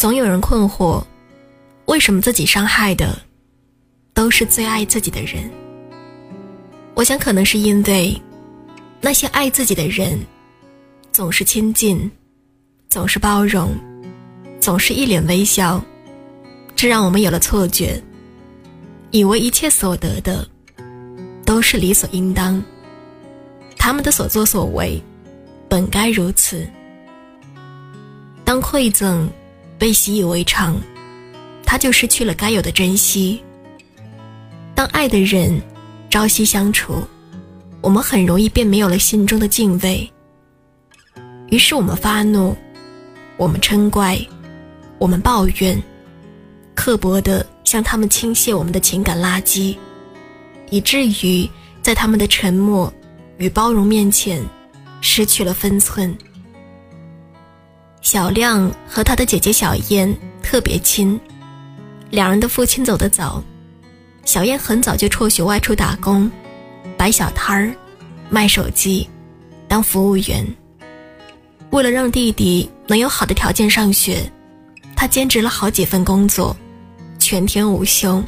总有人困惑，为什么自己伤害的都是最爱自己的人？我想，可能是因为那些爱自己的人总是亲近，总是包容，总是一脸微笑，这让我们有了错觉，以为一切所得的都是理所应当，他们的所作所为本该如此。当馈赠。被习以为常，他就失去了该有的珍惜。当爱的人朝夕相处，我们很容易便没有了心中的敬畏。于是我们发怒，我们嗔怪，我们抱怨，刻薄地向他们倾泻我们的情感垃圾，以至于在他们的沉默与包容面前，失去了分寸。小亮和他的姐姐小燕特别亲，两人的父亲走得早，小燕很早就辍学外出打工，摆小摊儿，卖手机，当服务员。为了让弟弟能有好的条件上学，他兼职了好几份工作，全天无休。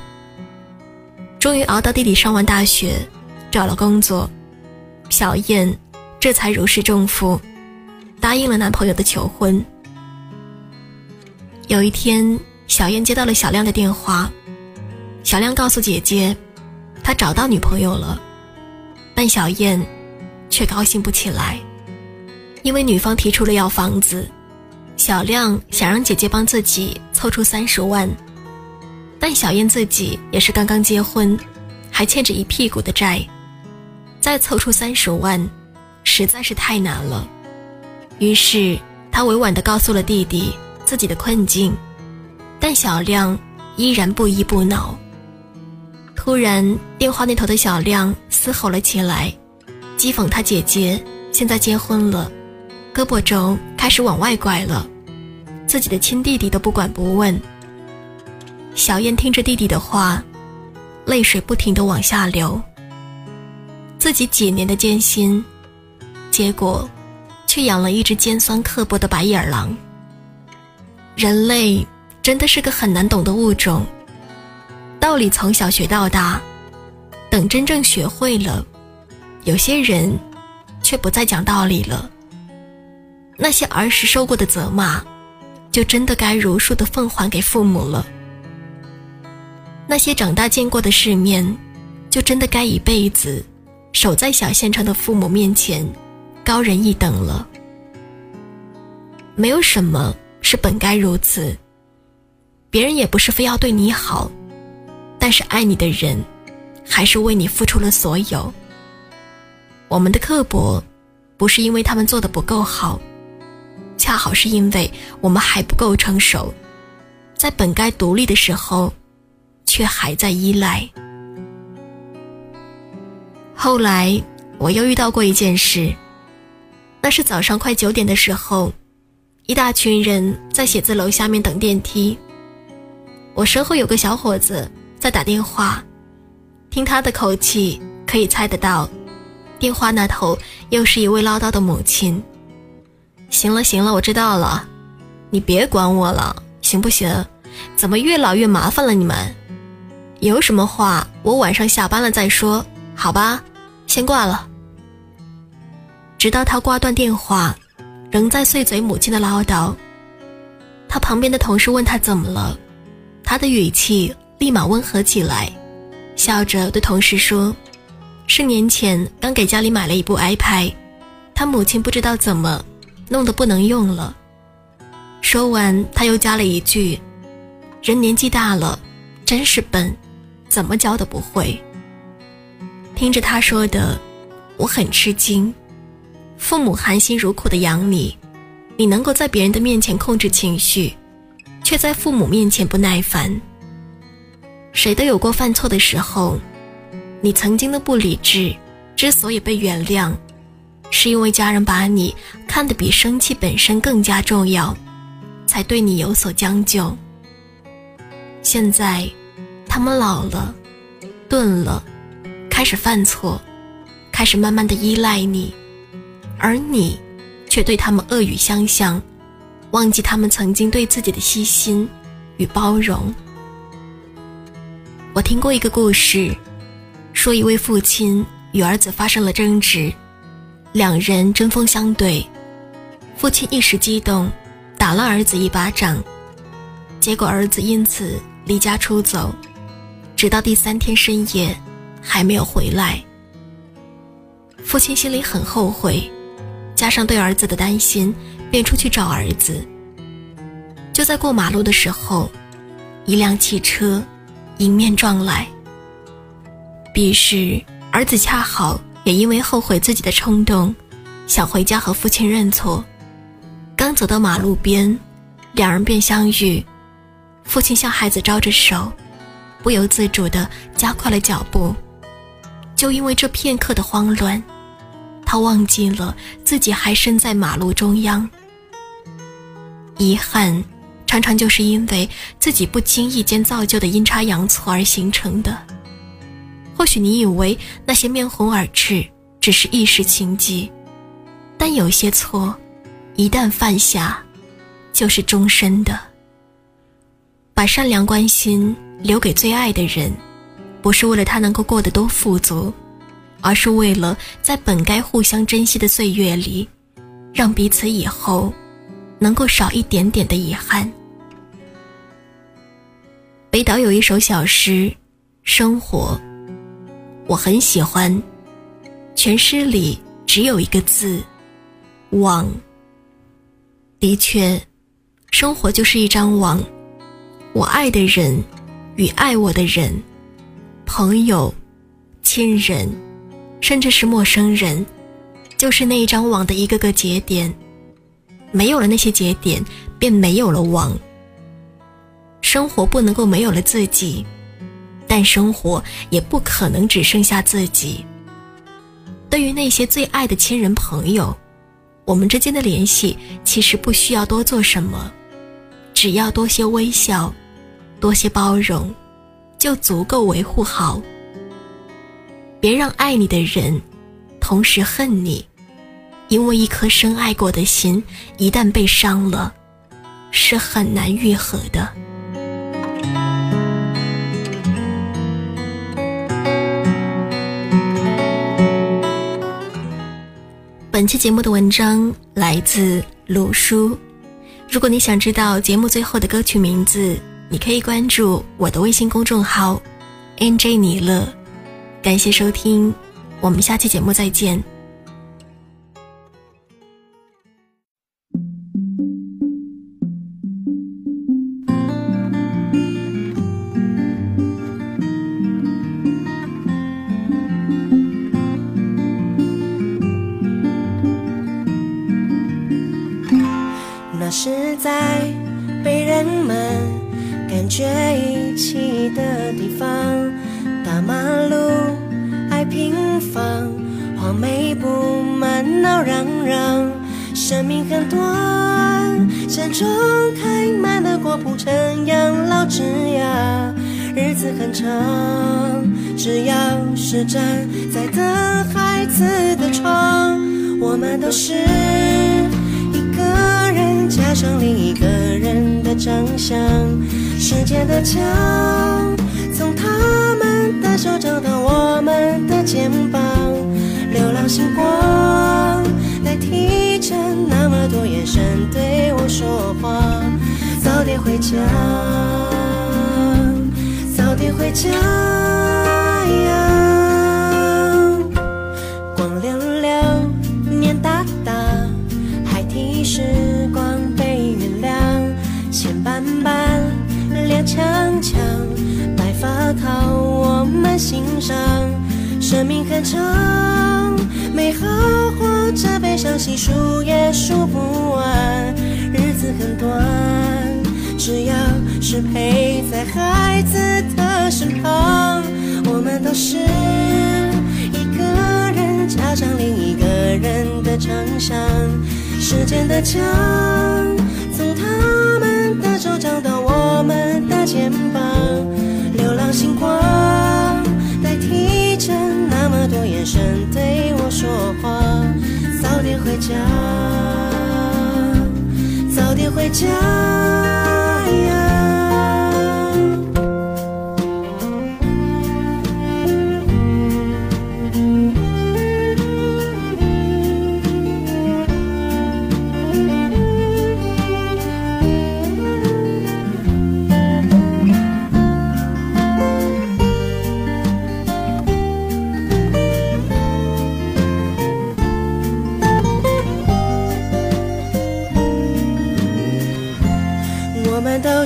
终于熬到弟弟上完大学，找了工作，小燕这才如释重负。答应了男朋友的求婚。有一天，小燕接到了小亮的电话，小亮告诉姐姐，他找到女朋友了，但小燕却高兴不起来，因为女方提出了要房子，小亮想让姐姐帮自己凑出三十万，但小燕自己也是刚刚结婚，还欠着一屁股的债，再凑出三十万，实在是太难了。于是，他委婉地告诉了弟弟自己的困境，但小亮依然不依不挠。突然，电话那头的小亮嘶吼了起来，讥讽他姐姐现在结婚了，胳膊肘开始往外拐了，自己的亲弟弟都不管不问。小燕听着弟弟的话，泪水不停地往下流。自己几年的艰辛，结果。却养了一只尖酸刻薄的白眼狼。人类真的是个很难懂的物种，道理从小学到大，等真正学会了，有些人却不再讲道理了。那些儿时受过的责骂，就真的该如数的奉还给父母了。那些长大见过的世面，就真的该一辈子守在小县城的父母面前。高人一等了，没有什么是本该如此。别人也不是非要对你好，但是爱你的人，还是为你付出了所有。我们的刻薄，不是因为他们做的不够好，恰好是因为我们还不够成熟，在本该独立的时候，却还在依赖。后来我又遇到过一件事。那是早上快九点的时候，一大群人在写字楼下面等电梯。我身后有个小伙子在打电话，听他的口气可以猜得到，电话那头又是一位唠叨的母亲。行了行了，我知道了，你别管我了，行不行？怎么越老越麻烦了？你们有什么话，我晚上下班了再说，好吧？先挂了。直到他挂断电话，仍在碎嘴母亲的唠叨。他旁边的同事问他怎么了，他的语气立马温和起来，笑着对同事说：“是年前刚给家里买了一部 iPad，他母亲不知道怎么弄得不能用了。”说完，他又加了一句：“人年纪大了，真是笨，怎么教都不会。”听着他说的，我很吃惊。父母含辛茹苦的养你，你能够在别人的面前控制情绪，却在父母面前不耐烦。谁都有过犯错的时候，你曾经的不理智之所以被原谅，是因为家人把你看得比生气本身更加重要，才对你有所将就。现在，他们老了，钝了，开始犯错，开始慢慢的依赖你。而你，却对他们恶语相向，忘记他们曾经对自己的细心与包容。我听过一个故事，说一位父亲与儿子发生了争执，两人针锋相对，父亲一时激动，打了儿子一巴掌，结果儿子因此离家出走，直到第三天深夜还没有回来。父亲心里很后悔，加上对儿子的担心，便出去找儿子。就在过马路的时候，一辆汽车迎面撞来。彼时，儿子恰好也因为后悔自己的冲动，想回家和父亲认错。刚走到马路边，两人便相遇。父亲向孩子招着手，不由自主地加快了脚步。就因为这片刻的慌乱。他忘记了自己还身在马路中央。遗憾，常常就是因为自己不经意间造就的阴差阳错而形成的。或许你以为那些面红耳赤只是一时情急，但有些错，一旦犯下，就是终身的。把善良关心留给最爱的人，不是为了他能够过得多富足。而是为了在本该互相珍惜的岁月里，让彼此以后能够少一点点的遗憾。北岛有一首小诗《生活》，我很喜欢。全诗里只有一个字“网”。的确，生活就是一张网。我爱的人与爱我的人，朋友、亲人。甚至是陌生人，就是那一张网的一个个节点。没有了那些节点，便没有了网。生活不能够没有了自己，但生活也不可能只剩下自己。对于那些最爱的亲人朋友，我们之间的联系其实不需要多做什么，只要多些微笑，多些包容，就足够维护好。别让爱你的人同时恨你，因为一颗深爱过的心，一旦被伤了，是很难愈合的。本期节目的文章来自鲁叔。如果你想知道节目最后的歌曲名字，你可以关注我的微信公众号 “nj 尼乐”。感谢收听，我们下期节目再见。那是在被人们感觉遗弃的地方，大马路。爱平房，黄梅布满闹嚷嚷。生命很短，山中开满了果铺成养老枝桠。日子很长，只要是站在等孩子的窗，我们都是一个人加上另一个人的长相。时间的墙，从他们的手掌到我们的肩膀，流浪星光代替着那么多眼神对我说话。早点回家，早点回家呀！我们心上。生命很长，美好或者悲伤，细数也数不完。日子很短，只要是陪在孩子的身旁，我们都是一个人加上另一个人的长相。时间的墙，从他们的手掌到我们的肩膀，多眼神对我说话，早点回家，早点。回家。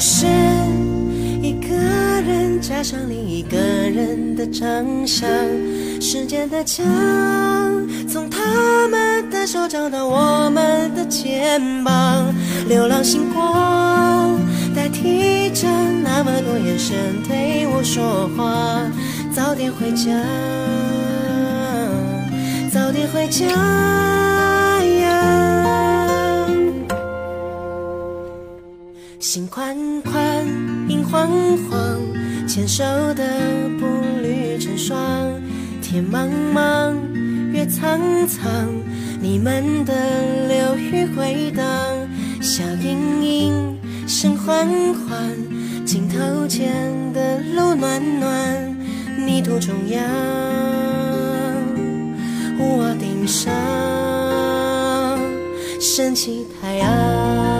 是一个人加上另一个人的长相，时间的墙从他们的手掌到我们的肩膀，流浪星光代替着那么多眼神对我说话，早点回家，早点回家呀。心宽宽，影晃晃，牵手的步履成双。天茫茫，月苍苍，你们的流语回荡。笑盈盈，声缓缓，镜头前的路暖暖。泥土中央，屋瓦顶上升起太阳。